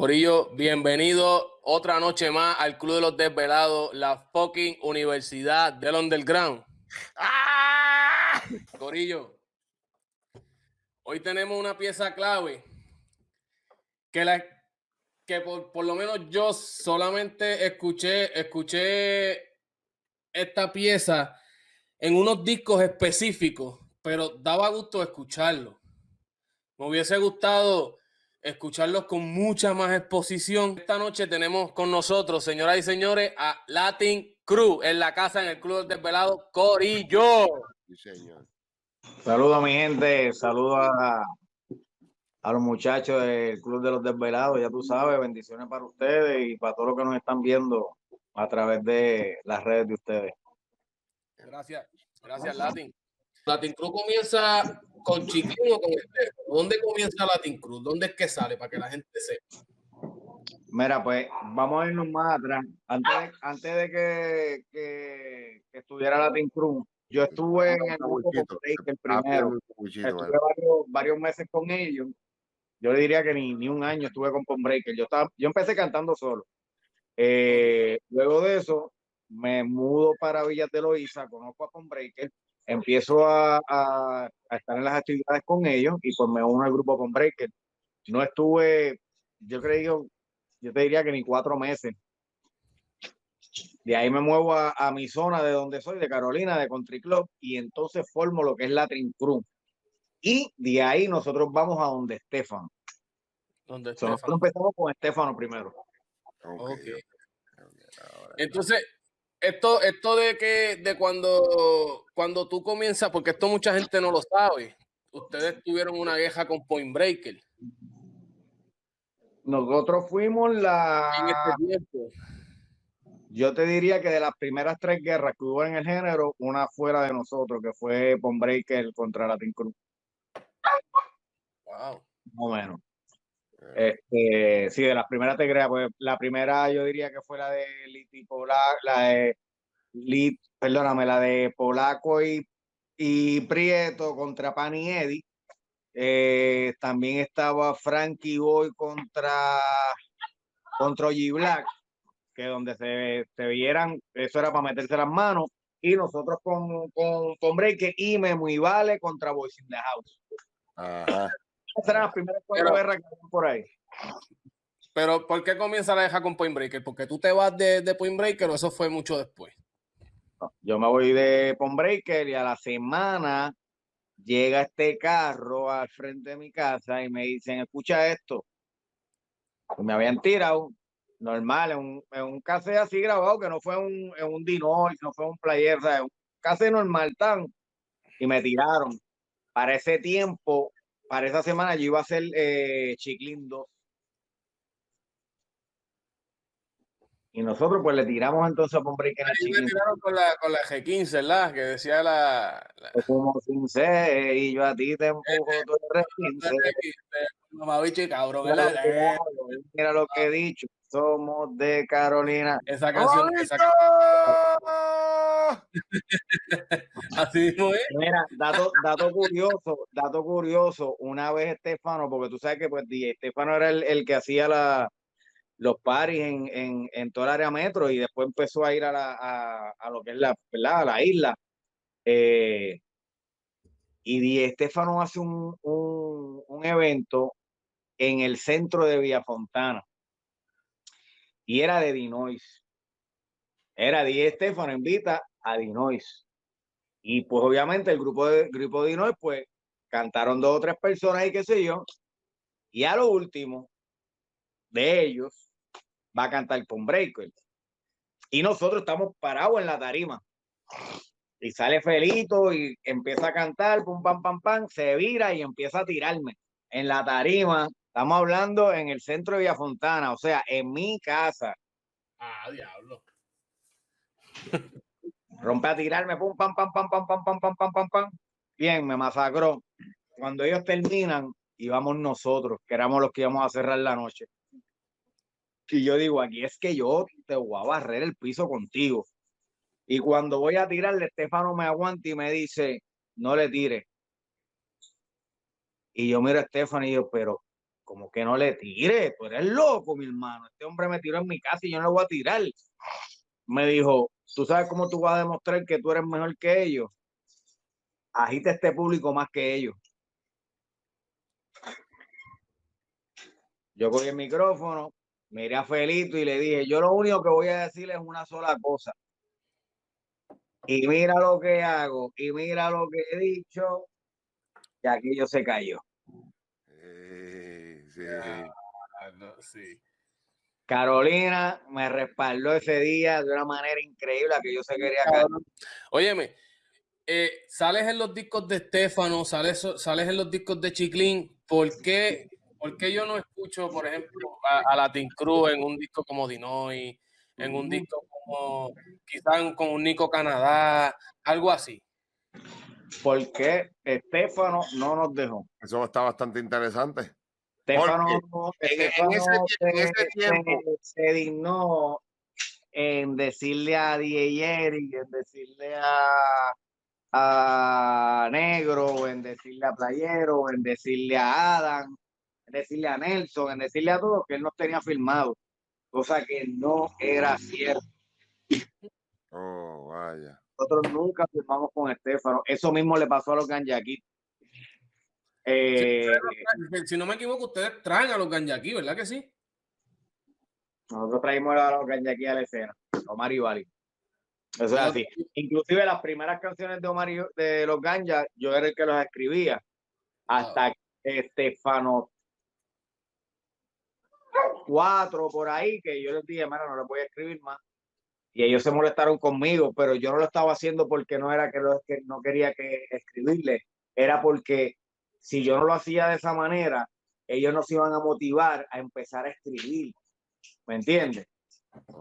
Corillo, bienvenido otra noche más al Club de los Desvelados, la fucking Universidad del Underground. ¡Ah! Corillo, hoy tenemos una pieza clave que, la, que por, por lo menos yo solamente escuché, escuché esta pieza en unos discos específicos, pero daba gusto escucharlo. Me hubiese gustado escucharlos con mucha más exposición. Esta noche tenemos con nosotros, señoras y señores, a Latin Crew en la casa, en el Club del Desvelado, Corillo. Sí, señor. Saludos a mi gente, saludos a, a los muchachos del Club de los Desvelados, ya tú sabes, bendiciones para ustedes y para todos los que nos están viendo a través de las redes de ustedes. Gracias, gracias Latin. Latin Crew comienza con Chiquín o con este. ¿Dónde comienza Latin Crew? ¿Dónde es que sale para que la gente sepa? Mira, pues vamos a irnos más atrás. Antes de, antes de que, que, que estuviera Latin Crew, yo estuve en el grupo primero. Estuve varios, varios meses con ellos. Yo le diría que ni, ni un año estuve con Pon Breaker. Yo, estaba, yo empecé cantando solo. Eh, luego de eso, me mudo para Villas de Loíza, conozco a Pon Breaker, empiezo a, a, a, estar en las actividades con ellos y pues me uno al grupo Pon Breaker. No estuve, yo creo, yo te diría que ni cuatro meses. De ahí me muevo a, a, mi zona de donde soy, de Carolina, de Country Club, y entonces formo lo que es la Crew. Y de ahí nosotros vamos a donde Estefano. ¿Dónde so, nosotros empezamos con Estefano primero. Okay. Okay. Entonces, esto, esto de que de cuando, cuando tú comienzas, porque esto mucha gente no lo sabe, ustedes tuvieron una guerra con Point Breaker. Nosotros fuimos la. En este tiempo. Yo te diría que de las primeras tres guerras que hubo en el género, una fuera de nosotros, que fue Point Breaker contra Latin Cruz. Wow. Más o menos. Este, sí, de las primeras te creas, pues la primera yo diría que fue la de Liti Polaco, la de perdóname, la de Polaco y, y Prieto contra Pan y Eddie. Eh, también estaba Frankie Boy contra contra G Black, que donde se, se vieran, eso era para meterse las manos, y nosotros con, con, con Breaker y Memo y Vale contra Boys in the House. Ajá. Las primeras cuatro guerras que por ahí. Pero, ¿por qué comienza la deja con Point Breaker? ¿Porque tú te vas de, de Point Breaker o eso fue mucho después? No, yo me voy de Point Breaker y a la semana llega este carro al frente de mi casa y me dicen, escucha esto. Me habían tirado, normal, en un, en un cassette así grabado, que no fue un, en un Dinois, no fue un player, o sea, un cassette normal tan, y me tiraron. Para ese tiempo, para esa semana yo iba a hacer eh, Chiclin 2. Y nosotros pues le tiramos entonces a Pombre que me tiraron con la, con la G15, ¿verdad? Que decía la... la... Como 15 y yo a ti te empujo tú eres 15. Mamabicho y cabrón, mira lo que he dicho. Somos de Carolina. Esa canción. Esa... Así mismo es. Mira, dato, dato curioso, dato curioso. Una vez Estefano, porque tú sabes que pues Estefano era el, el que hacía la, los paris en, en, en toda el área metro y después empezó a ir a, la, a, a lo que es la, ¿verdad? A la isla. Eh, y Di Estefano hace un, un, un evento en el centro de Villafontana y era de Dinois. Era Di Estefano invita a Dinois. Y pues obviamente el grupo de grupo de Dinois, pues cantaron dos o tres personas y qué sé yo. Y a lo último de ellos va a cantar con Breaker. Y nosotros estamos parados en la tarima. Y sale Felito y empieza a cantar, pum, pam, pam, pam, se vira y empieza a tirarme en la tarima. Estamos hablando en el centro de Villafontana, o sea, en mi casa. Ah, diablo. Rompe a tirarme, pum, pam, pam, pam, pam, pam, pam, pam, pam, pam, pam. Bien, me masacró. Cuando ellos terminan, íbamos nosotros, que éramos los que íbamos a cerrar la noche. Y yo digo, aquí es que yo te voy a barrer el piso contigo. Y cuando voy a tirarle, Estefano me aguanta y me dice, no le tire. Y yo miro a Estefano y yo, pero como que no le tire, tú eres loco, mi hermano. Este hombre me tiró en mi casa y yo no le voy a tirar. Me dijo, ¿tú sabes cómo tú vas a demostrar que tú eres mejor que ellos? Agita este público más que ellos. Yo cogí el micrófono, miré a Felito y le dije, yo lo único que voy a decir es una sola cosa. Y mira lo que hago, y mira lo que he dicho, y aquello se cayó. Sí. Carolina me respaldó ese día de una manera increíble que yo se quería caer. Óyeme, eh, sales en los discos de Estefano, sales, sales en los discos de Chiclín, ¿por qué, yo no escucho, por ejemplo, a, Latin Cruz en un disco como Dinoy, en un disco como quizás con un Nico Canadá, algo así? Porque Estefano no nos dejó. Eso está bastante interesante. Estefano, en, ese, tiempo se, dignó en decirle a Dier y en decirle a, a Negro, en decirle a Playero, en decirle a Adam, en decirle a Nelson, en decirle a todos que él nos tenía firmado, cosa que no era cierto. Oh, vaya. Nosotros nunca firmamos con Estefano. Eso mismo le pasó a los Ganyaquitos. Eh, si no me equivoco, ustedes traen a los Ganyaquí, ¿verdad que sí? Nosotros traímos a los Ganyaquí a la escena, Omar y Bali. Eso es así. Inclusive las primeras canciones de Omar y, de los Ganja, yo era el que los escribía. Hasta Estefano 4 por ahí, que yo les dije, mira, no les voy a escribir más. Y ellos se molestaron conmigo, pero yo no lo estaba haciendo porque no era que, lo, que no quería que escribirle, era porque si yo no lo hacía de esa manera, ellos no se iban a motivar a empezar a escribir. ¿Me entiendes?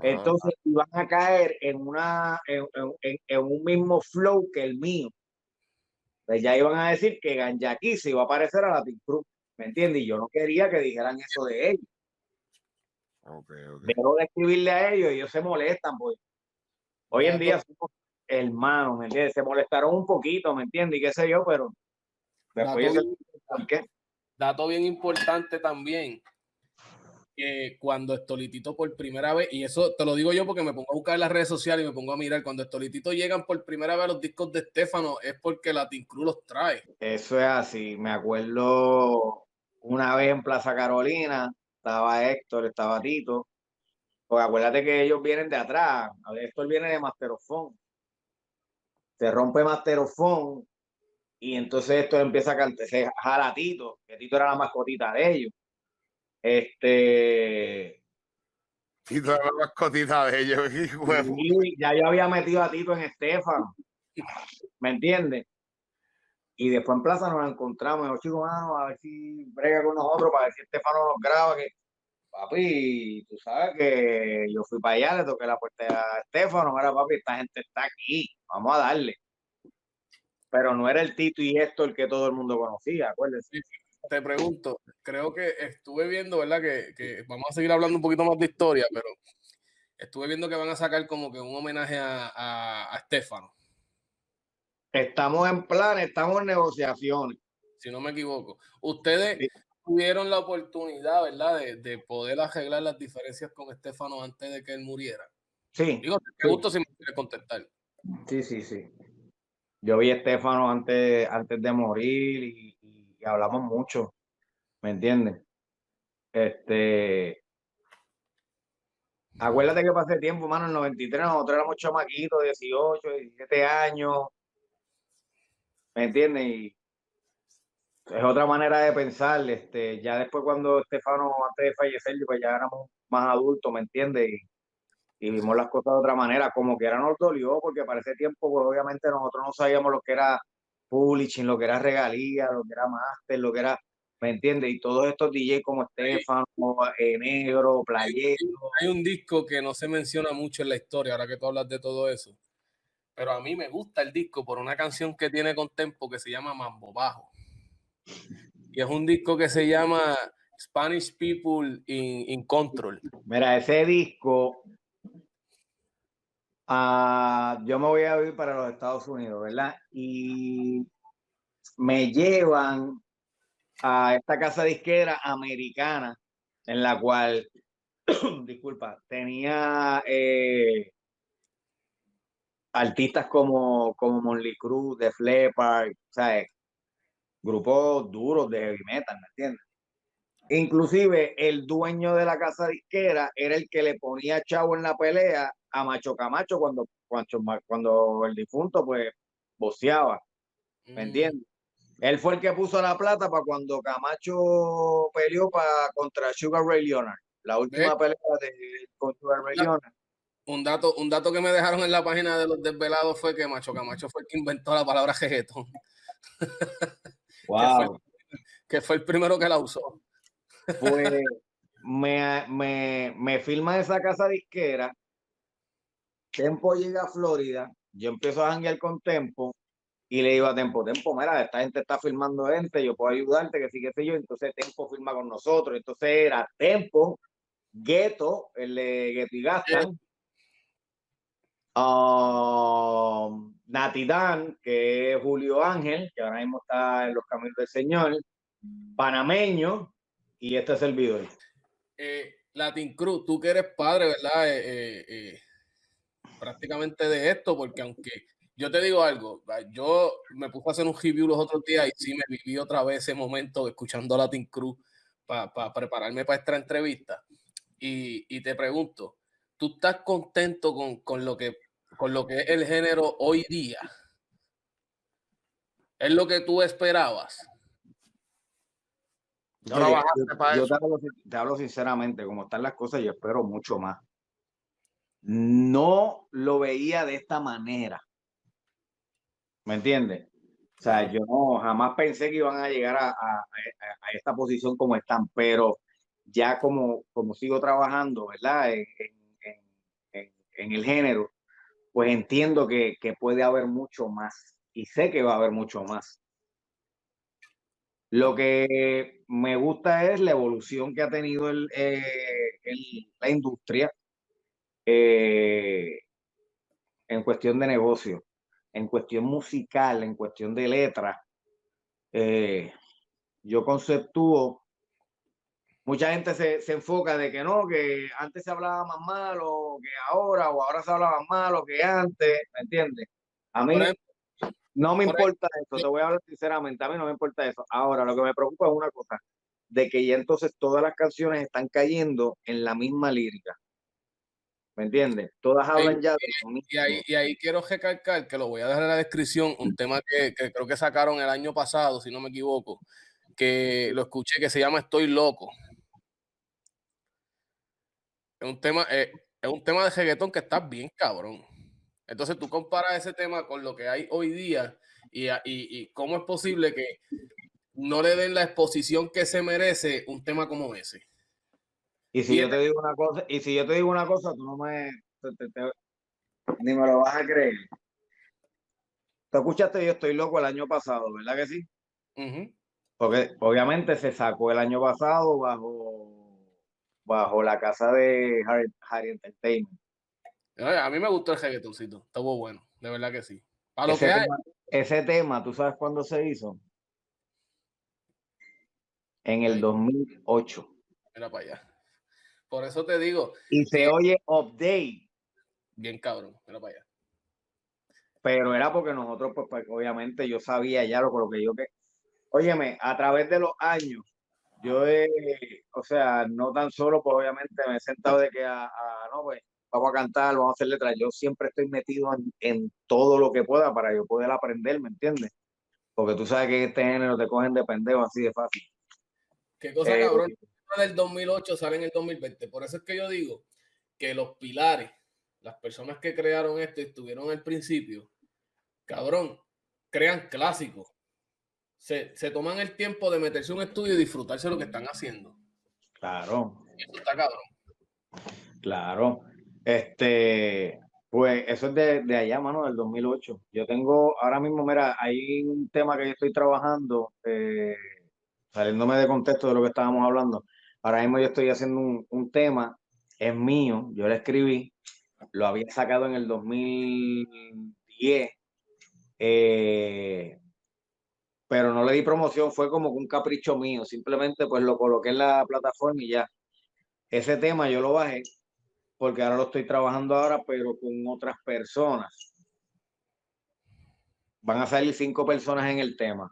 Entonces iban a caer en, una, en, un mismo flow que el mío. Pues ya iban a decir que Ganjaki se iba a parecer a la Cruz. ¿Me entiendes? Y yo no quería que dijeran eso de ellos. Pero de escribirle a ellos, ellos se molestan, pues. Hoy en día somos hermanos, ¿me entiendes? Se molestaron un poquito, ¿me entiendes? Y qué sé yo, pero dato, bien, importante. también, que cuando Estolitito por primera vez, y eso te lo digo yo porque me pongo a buscar en las redes sociales y me pongo a mirar, cuando Estolitito llegan por primera vez a los discos de Estefano es porque Latin Cruz los trae. Eso es así, me acuerdo una vez en Plaza Carolina, estaba Héctor, estaba Tito, porque acuérdate que ellos vienen de atrás, Héctor viene de Masterofón, se rompe Masterofón y entonces esto empieza a cantar, jala a Tito, que Tito era la mascotita de ellos. Este. Tito era la mascotita de ellos, y ya yo había metido a Tito en Estefano. ¿Me entiendes? Y después en Plaza nos encontramos, y chicos, mano, a ver si brega con nosotros, para ver si Estefano nos graba, que papi, tú sabes que yo fui para allá, le toqué la puerta a Estefano, mira papi, esta gente está aquí, vamos a darle pero no era el Tito y esto el que todo el mundo conocía, acuérdense. Te pregunto, creo que estuve viendo, ¿verdad? Que, vamos a seguir hablando un poquito más de historia, pero estuve viendo que van a sacar como que un homenaje a, a, Estefano. Estamos en plan, estamos en negociaciones. Si no me equivoco. Ustedes tuvieron la oportunidad, ¿verdad? De, poder arreglar las diferencias con Estefano antes de que él muriera. Sí. Digo, te pregunto si me quiere contestar. Sí, sí, sí yo vi a Estefano antes, antes de morir y, hablamos mucho, ¿me entiendes? Este, acuérdate que pasé tiempo, mano, en el 93 nosotros éramos chamaquitos, 18, 17 años, ¿me entiendes? Y es otra manera de pensar, este, ya después cuando Estefano, antes de fallecer, pues ya éramos más adultos, ¿me entiendes? Vimos las cosas de otra manera, como que era nos dolió, porque para ese tiempo, pues obviamente nosotros no sabíamos lo que era publishing, lo que era regalía, lo que era master, lo que era, ¿me entiendes? Y todos estos DJ como Estefano, eh, Negro, Playero. Hay un disco que no se menciona mucho en la historia, ahora que tú hablas de todo eso, pero a mí me gusta el disco por una canción que tiene con Tempo que se llama Mambo Bajo. Y es un disco que se llama Spanish People in, in Control. Mira, ese disco Ah, yo me voy a ir para los Estados Unidos, ¿verdad? Y me llevan a esta casa disquera americana, en la cual, disculpa, tenía eh, artistas como, como Monly Cruz, The Leppard, ¿sabes? grupos duros de heavy metal, ¿me entiendes? Inclusive el dueño de la casa disquera era el que le ponía chavo en la pelea a Macho Camacho cuando, cuando, cuando el difunto pues boceaba, ¿me mm. entiendes? Él fue el que puso la plata para cuando Camacho peleó para contra Sugar Ray Leonard, la última pelea de Sugar Ray Leonard. Un dato, un dato que me dejaron en la página de los desvelados fue que Macho Camacho fue el que inventó la palabra jejetón. Wow. que, fue, el primero que la usó. Pues me, me, me filma esa casa disquera. Tempo llega a Florida. Yo empiezo a janguear con Tempo y le digo a Tempo, Tempo, mira, esta gente está filmando gente, yo puedo ayudarte, que sí, que sé yo. Entonces Tempo firma con nosotros. Entonces era Tempo, Gueto, el de Gueto y Gastan, um, Natidán, que es Julio Ángel, que ahora mismo está en los caminos del Señor, panameño, y este es el video. Eh, Latin Cruz, tú que eres padre, ¿verdad? Eh, eh, eh, prácticamente de esto, porque aunque yo te digo algo, yo me puse a hacer un review los otros días y sí me viví otra vez ese momento escuchando a Latin Cruz para prepararme para esta entrevista. Y, y, te pregunto, ¿tú estás contento con, con, lo que, con lo que es el género hoy día? ¿Es lo que tú esperabas? yo, te, hablo, sinceramente, como están las cosas, yo espero mucho más. No lo veía de esta manera. ¿Me entiendes? O sea, yo no, jamás pensé que iban a llegar a, esta posición como están, pero ya como, como sigo trabajando, ¿verdad? En, el género, pues entiendo que, que puede haber mucho más y sé que va a haber mucho más. Lo que me gusta es la evolución que ha tenido el, eh, la industria eh, en cuestión de negocio, en cuestión musical, en cuestión de letra. Eh, yo conceptúo, mucha gente se, se, enfoca de que no, que antes se hablaba más malo que ahora, o ahora se hablaba más malo que antes, ¿me entiendes? A mí, no me importa eso, te voy a hablar sinceramente, a mí no me importa eso. Ahora, lo que me preocupa es una cosa, de que ya entonces todas las canciones están cayendo en la misma lírica. ¿Me entiendes? Todas hablan ya de lo mismo. Y ahí, y ahí quiero recalcar, que lo voy a dejar en la descripción, un tema que, creo que sacaron el año pasado, si no me equivoco, que lo escuché, que se llama Estoy Loco. Es un tema, eh, es un tema de reggaetón que está bien cabrón. Entonces tú comparas ese tema con lo que hay hoy día y, y, cómo es posible que no le den la exposición que se merece un tema como ese. Y si yo te digo una cosa, y si yo te digo una cosa, tú no me ni me lo vas a creer. Tú escuchaste Yo estoy loco el año pasado, ¿verdad que sí? Porque obviamente se sacó el año pasado bajo, bajo la casa de Harry Entertainment. A mí me gustó el reggaetoncito, estuvo bueno, de verdad que sí. ese, tema, ¿tú sabes cuándo se hizo? En el 2008. Mira para allá. Por eso te digo. Y se oye update. Bien cabrón, mira para allá. Pero era porque nosotros, pues, pues obviamente yo sabía ya lo, lo que yo que. Óyeme, a través de los años, yo he, o sea, no tan solo, pues obviamente me he sentado de que a no, pues vamos a cantar, vamos a hacer letras. Yo siempre estoy metido en, todo lo que pueda para yo poder aprender, ¿me entiendes? Porque tú sabes que este género te cogen de pendejo así de fácil. Qué cosa eh, cabrón. Del 2008 sale en el 2020. Por eso es que yo digo que los pilares, las personas que crearon esto y estuvieron al principio, cabrón, crean clásicos. Se, se toman el tiempo de meterse en un estudio y disfrutarse lo que están haciendo. Claro. Eso está cabrón. Claro. Este, pues eso es de, de, allá, mano, del 2008. Yo tengo, ahora mismo, mira, hay un tema que yo estoy trabajando, eh, saliéndome de contexto de lo que estábamos hablando. Ahora mismo yo estoy haciendo un, un tema, es mío, yo lo escribí, lo había sacado en el 2010. Eh, pero no le di promoción, fue como un capricho mío, simplemente pues lo coloqué en la plataforma y ya. Ese tema yo lo bajé porque ahora lo estoy trabajando ahora, pero con otras personas. Van a salir cinco personas en el tema.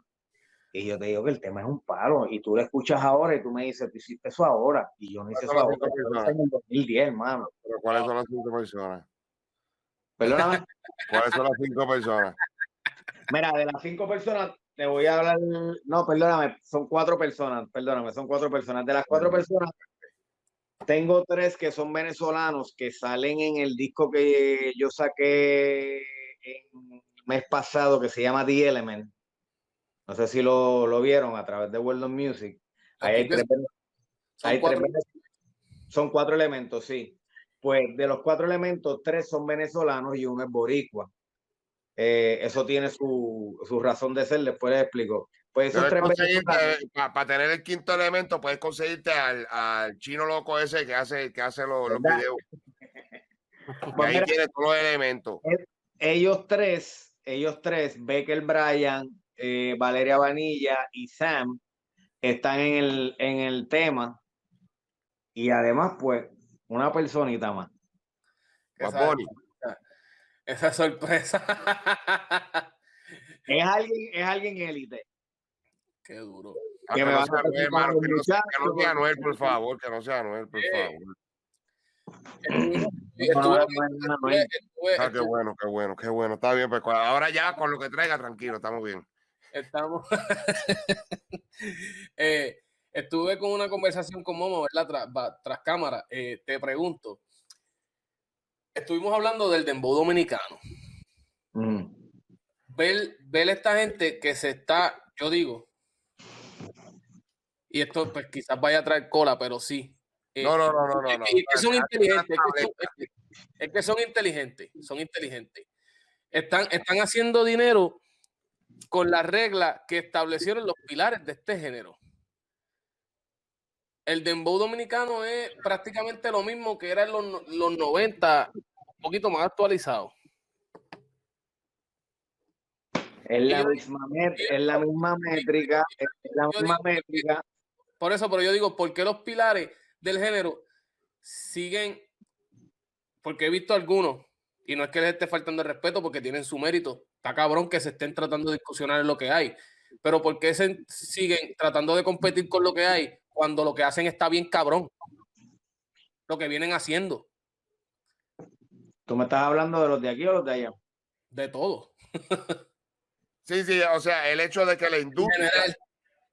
Y yo te digo que el tema es un palo. Y tú lo escuchas ahora y tú me dices, tú hiciste eso ahora. Y yo no hice eso ahora. en el 2010, hermano. ¿Pero cuáles son las cinco personas? Perdóname. ¿Cuáles son las cinco personas? Mira, de las cinco personas, te voy a hablar. No, perdóname, son cuatro personas. Perdóname, son cuatro personas. De las cuatro personas, tengo tres que son venezolanos que salen en el disco que yo saqué el mes pasado que se llama The Element. No sé si lo, lo vieron a través de World of Music. hay tres, son, cuatro. son cuatro elementos, sí. Pues de los cuatro elementos, tres son venezolanos y uno es boricua. Eh, eso tiene su, su, razón de ser, después les explico. Pues para, tener el quinto elemento, puedes conseguirte al, al, chino loco ese que hace, que hace los, los videos. Pues ahí tiene todos los elementos. Ellos tres, ellos tres, Becker Bryan, eh, Valeria Vanilla y Sam, están en el, en el tema. Y además, pues, una personita más. Esa, esa sorpresa. es alguien, es alguien élite. Qué duro. Que, no sea Noel, hermano, que, no sea, que no sea Noel, por favor, que no sea Noel, por favor. Ah, qué bueno, qué bueno, qué bueno. Está bien, pues ahora ya con lo que traiga, tranquilo, estamos bien. Estamos. eh, estuve con una conversación con Momo, ¿verdad? Tras, cámara. Eh, te pregunto. Estuvimos hablando del dembow dominicano. Mm. Ver, ver esta gente que se está, yo digo, y esto pues quizás vaya a traer cola, pero sí. Eh, no, no, no, no, no. Es, que son inteligentes, es que, son, inteligentes, son inteligentes. Están, están haciendo dinero con las reglas que establecieron los pilares de este género. El dembow dominicano es prácticamente lo mismo que era en los, los 90, un poquito más actualizado. Es la, misma, es la misma métrica, es la misma métrica por eso, pero yo digo, ¿por qué los pilares del género siguen? Porque he visto algunos, y no es que les esté faltando el respeto porque tienen su mérito. Está cabrón que se estén tratando de discusionar en lo que hay. Pero ¿por qué se siguen tratando de competir con lo que hay cuando lo que hacen está bien cabrón? Lo que vienen haciendo. ¿Tú me estás hablando de los de aquí o los de allá? De todo. sí, sí, o sea, el hecho de que la industria,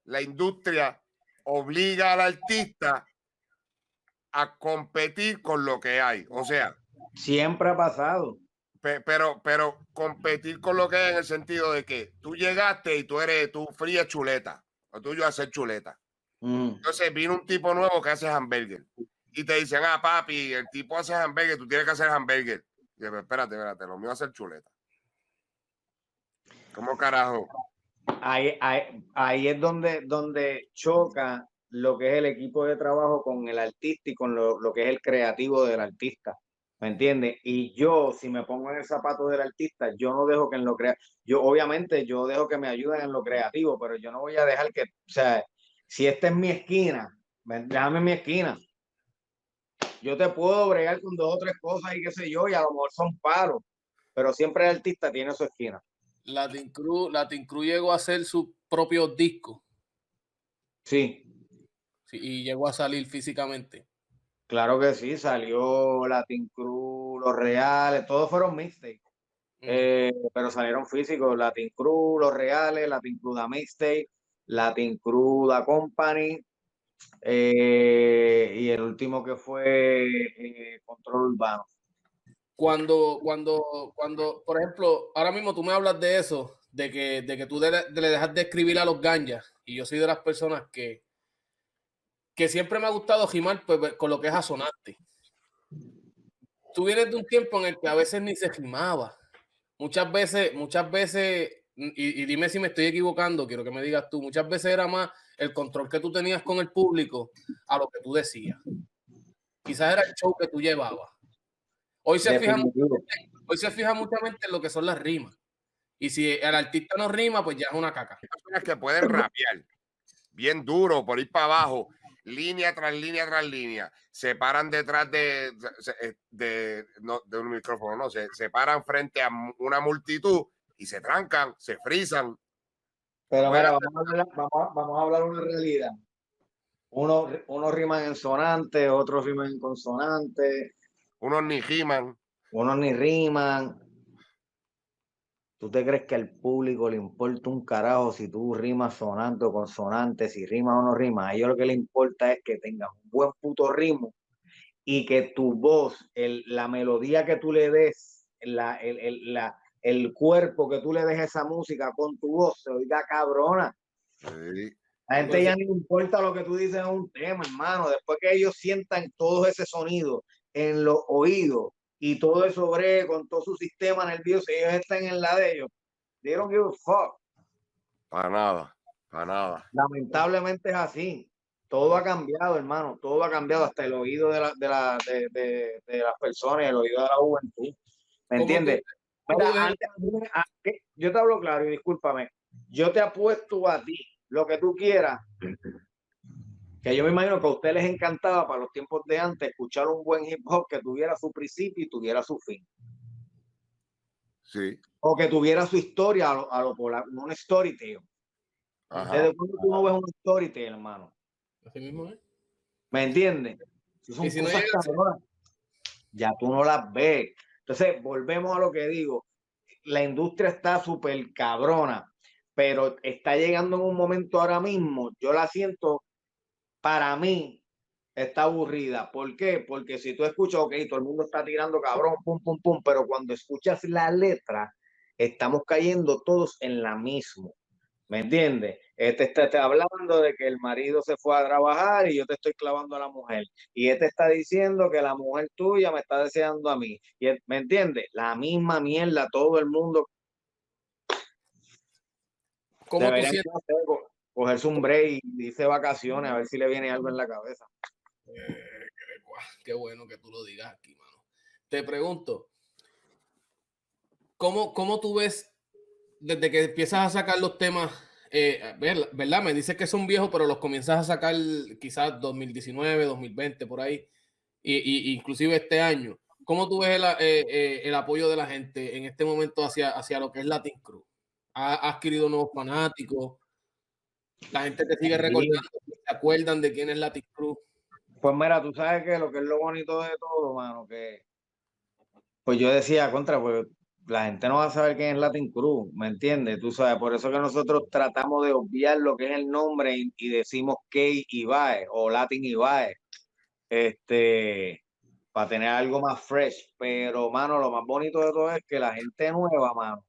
la industria obliga al artista a competir con lo que hay. O sea, siempre ha pasado. Pero, pero competir con lo que hay en el sentido de que tú llegaste y tú eres, tú fría chuleta, o tú yo hacer chuleta. Mm. Entonces vino un tipo nuevo que hace hamburger y te dicen, ah, papi, el tipo hace hamburger, tú tienes que hacer hamburger. Y yo, espérate, espérate, lo mío es hacer chuleta. ¿Cómo carajo? ahí, ahí, es donde, donde choca lo que es el equipo de trabajo con el artista y con lo, lo que es el creativo del artista. ¿Me entiendes? Y yo, si me pongo en el zapato del artista, yo no dejo que en lo crea, yo obviamente yo dejo que me ayuden en lo creativo, pero yo no voy a dejar que, o sea, si esta es mi esquina, déjame en mi esquina. Yo te puedo bregar con dos o tres cosas y qué sé yo, y a lo mejor son paros, pero siempre el artista tiene su esquina. Latin Cruz, Latin Cruz llegó a hacer su propio disco. Sí. sí. Y llegó a salir físicamente. Claro que sí, salió Latin Cruz, Los Reales, todos fueron mixtapes. Eh, pero salieron físicos, Latin Cruz, Los Reales, Latin Cruz da Mixtape, Latin Cruz da Company, eh, y el último que fue eh, Control Urbano cuando, cuando, cuando, por ejemplo, ahora mismo tú me hablas de eso, de que, de que tú le dejas de escribir a los ganjas, y yo soy de las personas que, que siempre me ha gustado gimar pues, con lo que es asonante. Tú vienes de un tiempo en el que a veces ni se gimaba. Muchas veces, muchas veces, y, y dime si me estoy equivocando, quiero que me digas tú, muchas veces era más el control que tú tenías con el público a lo que tú decías. Quizás era el show que tú llevabas Hoy se, fija mucho, hoy se fija muchamente en lo que son las rimas. Y si el artista no rima, pues ya es una caca. Hay personas que pueden rapear bien duro por ir para abajo, línea tras línea tras línea, se paran detrás de, de, de, un micrófono, no, se, se paran frente a una multitud y se trancan, se frisan. Pero mira, vamos a, hablar, vamos, a hablar una realidad. Unos, unos riman en sonante, otros riman en consonante. Unos ni riman. Unos ni riman. ¿Tú te crees que al público le importa un carajo si tú rimas sonante o consonante, si rimas o no rimas? A ellos lo que le importa es que tengas un buen puto ritmo y que tu voz, el, la melodía que tú le des, la, el, la, el cuerpo que tú le des a esa música con tu voz se oiga cabrona. La gente ya no le importa lo que tú dices en un tema, hermano. Después que ellos sientan todo ese sonido en los oídos y todo eso breve con todo su sistema nervioso, ellos están en la de ellos. They don't give a fuck. Para nada, para nada. Lamentablemente es así. Todo ha cambiado, hermano. Todo ha cambiado, hasta el oído de, la, de, la, de, de, las personas, el oído de la juventud. ¿Me entiendes? yo te hablo claro y discúlpame. Yo te apuesto a ti lo que tú quieras. Que yo me imagino que a ustedes les encantaba para los tiempos de antes escuchar un buen hip hop que tuviera su principio y tuviera su fin. Sí. O que tuviera su historia a lo, a lo un storytale. Desde cuando tú no ves un storytale, hermano. Así mismo es. ¿Me entiendes? ya tú no las ves. Entonces, volvemos a lo que digo. La industria está súper cabrona, pero está llegando en un momento ahora mismo, yo la siento, para mí, está aburrida. ¿Por qué? Porque si tú escuchas, ok, todo el mundo está tirando cabrón, pum, pum, pum, pero cuando escuchas la letra, estamos cayendo todos en la misma. ¿Me entiendes? Este está, hablando de que el marido se fue a trabajar y yo te estoy clavando a la mujer. Y este está diciendo que la mujer tuya me está deseando a mí. Y ¿Me entiendes? La misma mierda, todo el mundo. ¿Cómo cogerse un break y dice vacaciones a ver si le viene algo en la cabeza. Eh, qué bueno que tú lo digas aquí, mano. Te pregunto, ¿cómo, cómo tú ves desde que empiezas a sacar los temas, eh, ¿verdad? Me dices que son viejos, pero los comienzas a sacar quizás 2019, 2020, por ahí, y, inclusive este año. ¿Cómo tú ves el, eh, el, apoyo de la gente en este momento hacia, hacia lo que es Latin Crew? ¿Ha, adquirido nuevos fanáticos? ¿La gente te sigue recordando? ¿Se acuerdan de quién es Latin Crew? Pues mira, tú sabes que lo que es lo bonito de todo, mano, que pues yo decía, contra, pues la gente no va a saber quién es Latin Cruz, ¿me entiendes? Tú sabes, por eso que nosotros tratamos de obviar lo que es el nombre y, decimos K Ibae o Latin Ibae, este, para tener algo más fresh. Pero, mano, lo más bonito de todo es que la gente nueva, mano,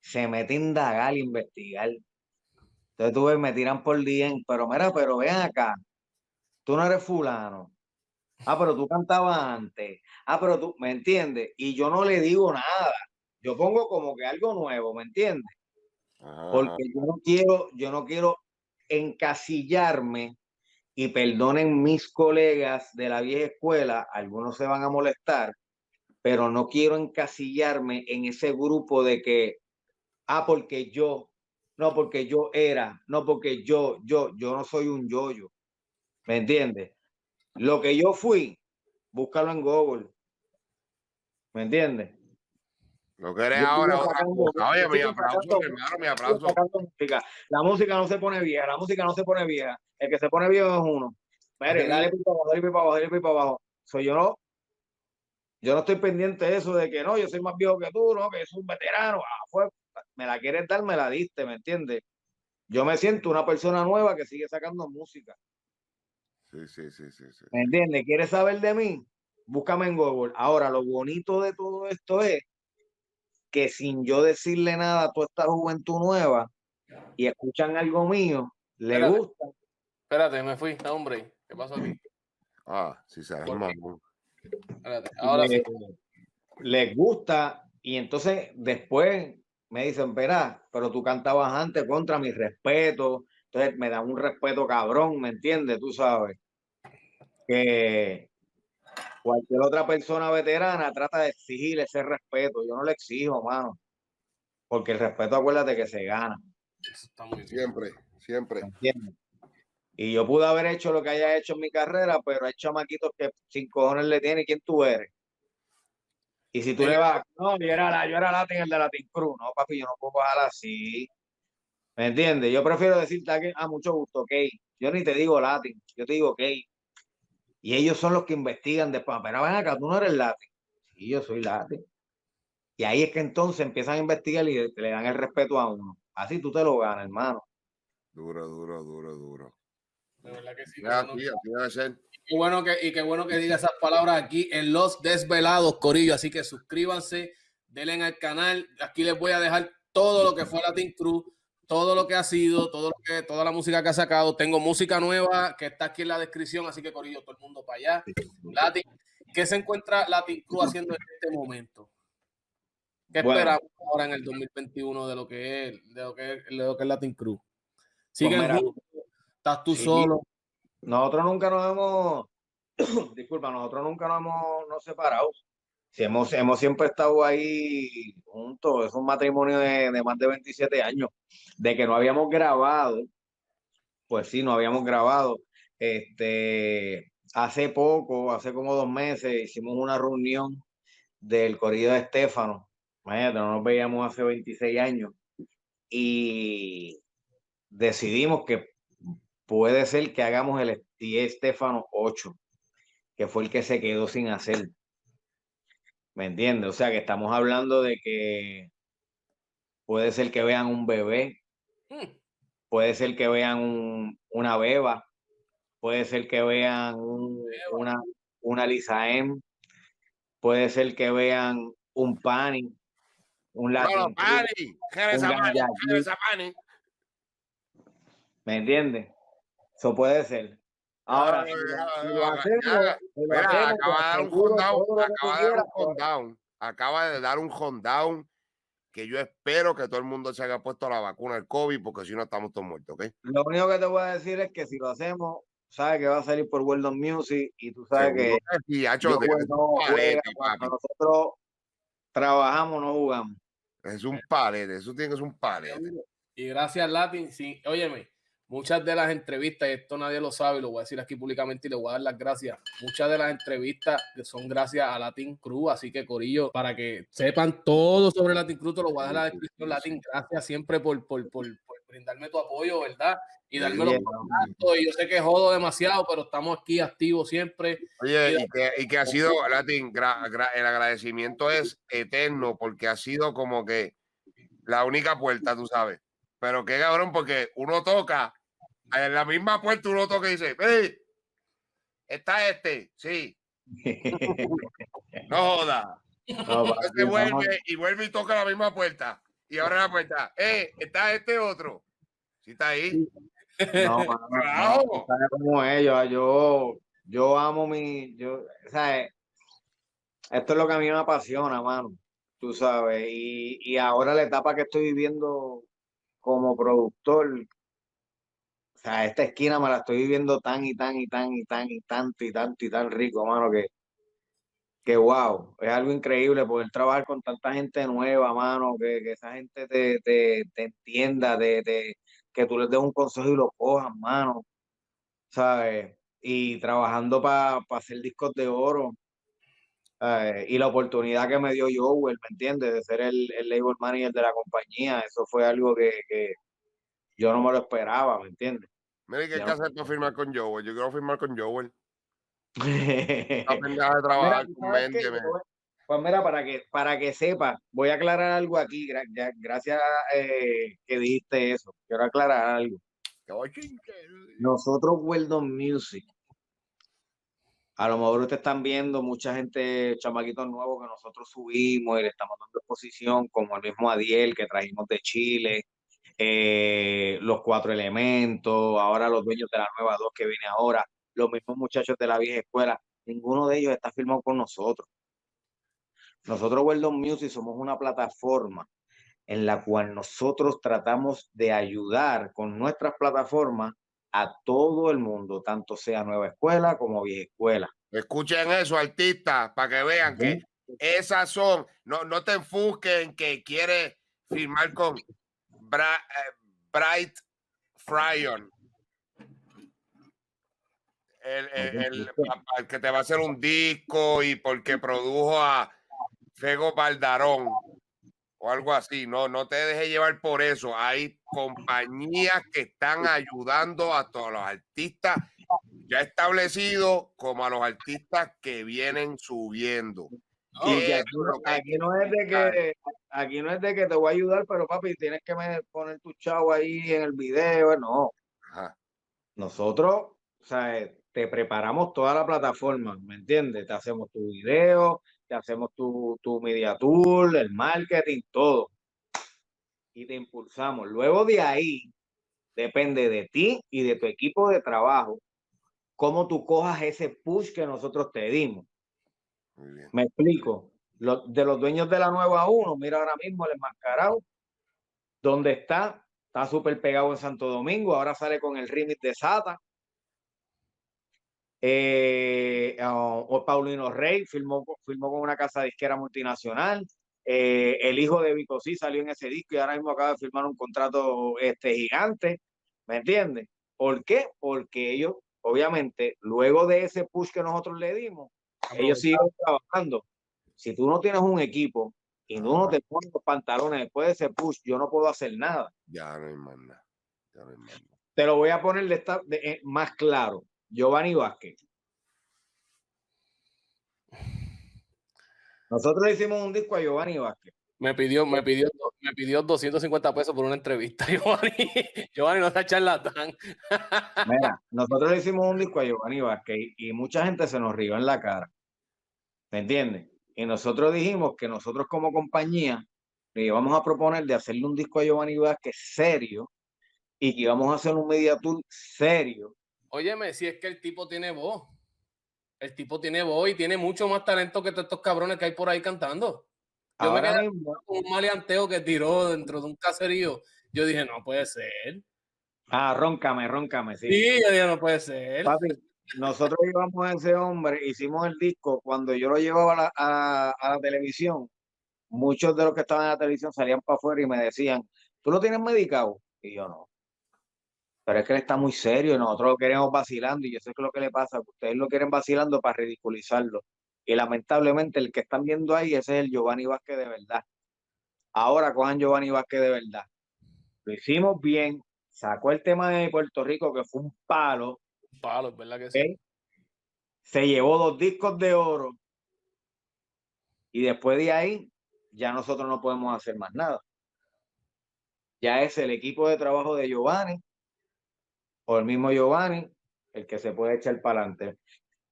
se mete a indagar, a investigar. Entonces tú ves, me tiran por día, pero mira, pero ven acá, tú no eres fulano. Ah, pero tú cantabas antes. Ah, pero tú, ¿me entiendes? Y yo no le digo nada yo pongo como que algo nuevo, ¿me entiendes? Porque yo no quiero, yo no quiero encasillarme y perdonen mis colegas de la vieja escuela, algunos se van a molestar, pero no quiero encasillarme en ese grupo de que, ah, porque yo, no porque yo era, no porque yo, yo, yo no soy un yo-yo, ¿me entiendes? Lo que yo fui, búscalo en Google, ¿me entiendes? Lo que eres ahora Oye, mi aplauso, hermano, mi aplauso. La música no se pone vieja, la música no se pone vieja. El que se pone viejo es uno. Mire, dale para abajo, dale para abajo, dale para abajo. Soy yo no. Yo no estoy pendiente de eso de que no, yo soy más viejo que tú, no, que soy un veterano. Ah, fue, me la quieres dar, me la diste, ¿me entiendes? Yo me siento una persona nueva que sigue sacando música. Sí, sí, sí, sí. sí. ¿Me entiendes? ¿Quieres saber de mí? Búscame en Google. Ahora, lo bonito de todo esto es que sin yo decirle nada a toda esta juventud nueva y escuchan algo mío, le gusta. Espérate, me fui, hombre. ¿Qué pasó aquí? Ah, sí, se Espérate, ahora sí. Les gusta y entonces después me dicen, verá, pero tú cantabas antes contra mi respeto. Entonces me dan un respeto cabrón, ¿me entiendes? Tú sabes. Que, Cualquier otra persona veterana trata de exigir ese respeto. Yo no le exijo, mano. porque el respeto, acuérdate que se gana. Eso está muy Siempre, siempre. Y yo pude haber hecho lo que haya hecho en mi carrera, pero hay chamaquitos que sin cojones le tienen, ¿quién tú eres? Y si tú le vas, no, yo era, la, yo era Latin, el de Latin Cruz, no, papi, yo no puedo bajar así. ¿Me entiendes? Yo prefiero decirte a, a mucho gusto, ok. Yo ni te digo Latin, yo te digo ok. Y ellos son los que investigan después, pero ven acá, tú no eres Latin. Sí, yo soy Latin. Y ahí es que entonces empiezan a investigar y le dan el respeto a uno. Así tú te lo ganas, hermano. Duro, duro, duro, duro. De verdad que sí. Qué bueno que, y qué bueno que diga esas palabras aquí en Los Desvelados, Corillo. Así que suscríbanse, denle al canal. Aquí les voy a dejar todo lo que fue Latin Cruz, todo lo que ha sido, todo lo que, toda la música que ha sacado. Tengo música nueva que está aquí en la descripción, así que Corillo, todo el mundo para allá. Latin, ¿Qué se encuentra Latin Cruz haciendo en este momento? ¿Qué esperamos ahora en el 2021 de lo que es, de lo que es, de lo que es Latin Cruz? ¿Siguen pues ¿Estás tú solo? Nosotros nunca nos hemos, disculpa, nosotros nunca nos hemos separado. Si hemos, hemos siempre estado ahí juntos. Es un matrimonio de, de más de 27 años. De que no habíamos grabado, pues sí, no habíamos grabado. Este, hace poco, hace como dos meses, hicimos una reunión del corrido de Estefano Imagínate, no nos veíamos hace 26 años y decidimos que puede ser que hagamos el Estefano 8, que fue el que se quedó sin hacer. ¿Me entiendes? O sea que estamos hablando de que puede ser que vean un bebé, hmm. puede ser que vean una beba, puede ser que vean una, una Lisa M, puede ser que vean un Pani, un Latin. ¿Me entiendes? Eso puede ser. Ahora, acaba de dar un down, que yo espero que todo el mundo se haya puesto la vacuna del COVID, porque si no estamos todos muertos, ¿ok? Lo único que te voy a decir es que si lo hacemos, sabes que va a salir por World of Music y tú sabes que, nosotros trabajamos, no jugamos. Es un palete, eso tiene que ser un palete. Y gracias, Latin. Sí, óyeme, muchas de las entrevistas, y esto nadie lo sabe, lo voy a decir aquí públicamente y le voy a dar las gracias. Muchas de las entrevistas son gracias a Latin Cruz, así que Corillo, para que sepan todo sobre Latin Cruz, te lo voy a dar en la descripción. Latin, gracias siempre por, por, por, brindarme tu apoyo, ¿verdad? Y darme los contactos. Y yo sé que jodo demasiado, pero estamos aquí activos siempre. Oye, y, que, y que, ha sido, Latin, el agradecimiento es eterno porque ha sido como que la única puerta, tú sabes. Pero qué cabrón, porque uno toca, en la misma puerta uno toca y dice. ¿Está este? Sí. no joda. No, vuelve y vuelve y toca la misma puerta y ahora la puerta, eh, está este otro. Sí está ahí. No, no, como ellos, yo, yo amo mi, yo, ¿sabes? Esto es lo que a mí me apasiona, mano, tú sabes, y, y ahora la etapa que estoy viviendo como productor, sea, esta esquina me la estoy viviendo tan y tan y tan y tan y tanto y tanto y tan rico, mano, que que wow, es algo increíble poder trabajar con tanta gente nueva, mano, que, que esa gente te, te, te entienda, de, que tú les des un consejo y lo cojas, mano, ¿sabes? Y trabajando para hacer discos de oro. Y la oportunidad que me dio Joel, ¿me entiendes? De ser el, el label manager de la compañía, eso fue algo que, que yo no me lo esperaba, ¿me entiendes? Mira, ¿qué hay que hacer para firmar con Joel? Yo quiero firmar con Joel. Pues mira, para que, para que sepa, voy a aclarar algo aquí. Gracias eh, que dijiste eso. Quiero aclarar algo. Nosotros, Weldon Music, a lo mejor ustedes están viendo mucha gente, chamaquitos nuevos que nosotros subimos y le estamos dando exposición, como el mismo Adiel que trajimos de Chile, eh, los cuatro elementos, ahora los dueños de la nueva dos que viene ahora los mismos muchachos de la vieja escuela, ninguno de ellos está firmado con nosotros. Nosotros, Weldon Music, somos una plataforma en la cual nosotros tratamos de ayudar con nuestras plataformas a todo el mundo, tanto sea nueva escuela como vieja escuela. Escuchen eso, artistas, para que vean que esas son, no, no te enfusquen que quiere firmar con eh, Bright Fryon. El, el, que te va a hacer un disco y porque produjo a Fego Baldarón o algo así. No, no te dejes llevar por eso. Hay compañías que están ayudando a todos los artistas ya establecidos como a los artistas que vienen subiendo. Y aquí, no es de que aquí no es de que te voy a ayudar, pero papi, tienes que poner tu chavo ahí en el video, no. Nosotros, o sea, te preparamos toda la plataforma, ¿me entiendes? Te hacemos tu video, hacemos tu, tu media tour, el marketing, todo. Y te impulsamos. Luego de ahí, depende de ti y de tu equipo de trabajo, cómo tú cojas ese push que nosotros te dimos. Me explico. de los dueños de la nueva 1, mira ahora mismo el enmascarado, ¿dónde está? Está súper pegado en Santo Domingo, ahora sale con el remix de Sata eh, o Paulino Rey firmó, firmó con una casa disquera multinacional. Eh, el hijo de Vico sí salió en ese disco y ahora mismo acaba de firmar un contrato este, gigante. ¿Me entiendes? ¿Por qué? Porque ellos, obviamente, luego de ese push que nosotros le dimos, ellos siguen trabajando. Si tú no tienes un equipo y tú no te pones los pantalones después de ese push, yo no puedo hacer nada. Ya no hay más nada. Te lo voy a poner de de, eh, más claro. Giovanni Vázquez. Nosotros le hicimos un disco a Giovanni Vázquez. Me pidió, me pidió, me pidió 250 pesos por una entrevista, Giovanni. Giovanni no está charlatán. Mira, nosotros le hicimos un disco a Giovanni Vázquez y mucha gente se nos rió en la cara. ¿Me entiendes? Y nosotros dijimos que nosotros como compañía le íbamos a proponer de hacerle un disco a Giovanni Vázquez serio y que íbamos a hacer un media tour serio Óyeme, si es que el tipo tiene voz. El tipo tiene voz y tiene mucho más talento que todos estos cabrones que hay por ahí cantando. Yo Ahora me quedé con un maleanteo que tiró dentro de un caserío. Yo dije, no puede ser. Ah, róncame, róncame, sí. Sí, yo dije, no puede ser. Papi, nosotros llevamos a ese hombre, hicimos el disco, cuando yo lo llevaba a la, televisión, muchos de los que estaban en la televisión salían para afuera y me decían, ¿tú lo tienes medicado? Y yo no pero es que él está muy serio nosotros lo queremos vacilando y yo sé que lo que le pasa, ustedes lo quieren vacilando para ridiculizarlo. Y lamentablemente el que están viendo ahí, ese es el Giovanni Vázquez de verdad. Ahora cojan Giovanni Vázquez de verdad. Lo hicimos bien, sacó el tema de Puerto Rico que fue un palo. Un palo, verdad que sí. Se llevó dos discos de oro y después de ahí ya nosotros no podemos hacer más nada. Ya es el equipo de trabajo de Giovanni o el mismo Giovanni, el que se puede echar para adelante.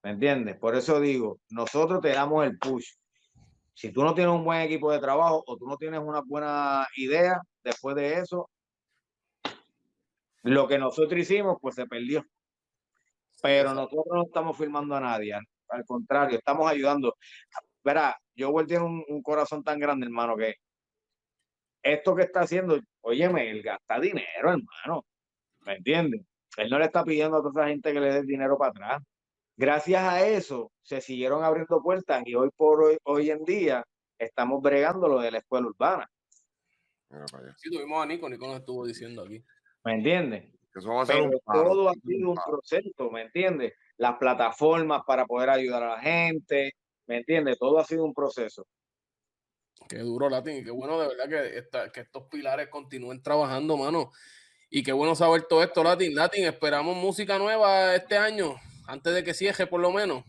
¿Me entiendes? Por eso digo, nosotros te damos el push. Si tú no tienes un buen equipo de trabajo o tú no tienes una buena idea, después de eso, lo que nosotros hicimos, pues se perdió. Pero nosotros no estamos filmando a nadie, al contrario, estamos ayudando. Verá, yo tiene un, un corazón tan grande, hermano, que esto que está haciendo, óyeme, él gasta dinero, hermano. ¿Me entiendes? Él no le está pidiendo a toda esa gente que le dé dinero para atrás. Gracias a eso se siguieron abriendo puertas y hoy por hoy, hoy en día estamos bregando lo de la escuela urbana. Sí, tuvimos a Nico, Nico nos estuvo diciendo aquí. ¿Me entiendes? todo ha sido un proceso, ¿me entiendes? Las plataformas para poder ayudar a la gente, ¿me entiendes? Todo ha sido un proceso. Qué duro, Latin, y qué bueno de verdad que, que estos pilares continúen trabajando, mano. Y qué bueno saber todo esto, Latin. Latin, esperamos música nueva este año, antes de que cierre por lo menos.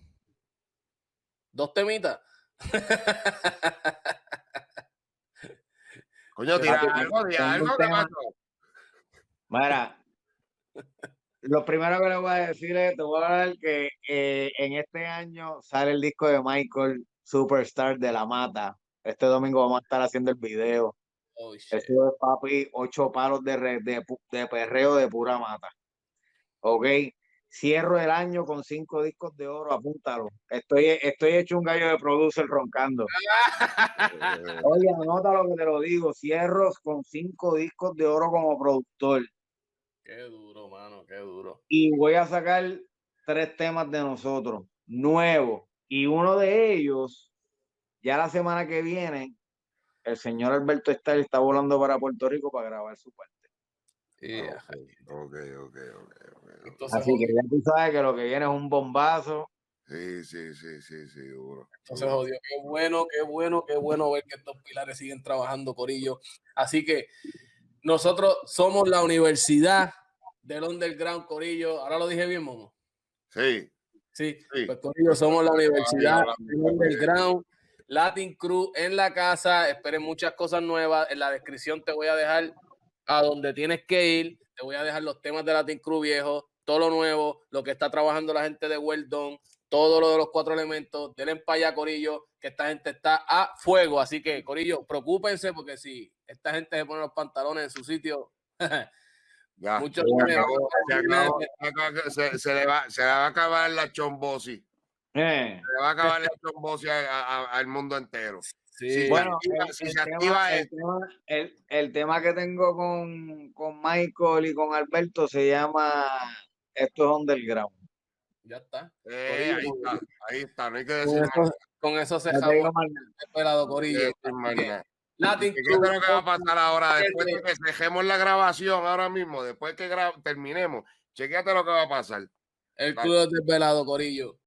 Dos temitas. Coño, tira algo, algo, Mira, lo primero que le voy a decir es, te voy a hablar que eh, en este año sale el disco de Michael, Superstar de la Mata. Este domingo vamos a estar haciendo el video. Oh, Eso es, papi, ocho palos de, de, de, perreo de pura mata. Ok. Cierro el año con cinco discos de oro, apúntalo. Estoy, estoy hecho un gallo de producer roncando. Oye, anota lo que te lo digo. Cierro con cinco discos de oro como productor. Qué duro, mano, qué duro. Y voy a sacar tres temas de nosotros, nuevos. Y uno de ellos, ya la semana que viene, el señor Alberto está, está volando para Puerto Rico para grabar su parte. Yeah. Ok, ok, ok. Así que ya tú sabes que lo que viene es un bombazo. Sí, sí, sí, sí, sí, duro. Entonces, jodió. Qué bueno, qué bueno, qué bueno ver que estos pilares siguen trabajando, Corillo. Así que nosotros somos la universidad del underground, Corillo. Ahora lo dije bien, Momo. Sí. Sí, pues Corillo, somos la universidad del underground. Latin Crew en la casa. Esperen muchas cosas nuevas. En la descripción te voy a dejar a donde tienes que ir. Te voy a dejar los temas de Latin Crew viejo, todo lo nuevo, lo que está trabajando la gente de Weldon, todo lo de los cuatro elementos. Denle para allá, Corillo, que esta gente está a fuego. Así que, Corillo, preocúpense porque si esta gente se pone los pantalones en su sitio, ya, mucho se, se, le va, se le va a acabar la chombosi. Eh. Se le va a acabar la chombosi al mundo entero. Sí, bueno, el, el, tema, que tengo con, con Michael y con Alberto se llama Esto es Underground. Ya está. Eh, ahí está, ahí está, no hay que decir con eso, con eso se esperado, Corillo. Latin ¿Qué es lo que va a pasar ahora? Después de que dejemos la grabación ahora mismo, después que terminemos, chequéate lo que va a pasar. El club desvelado, Corillo.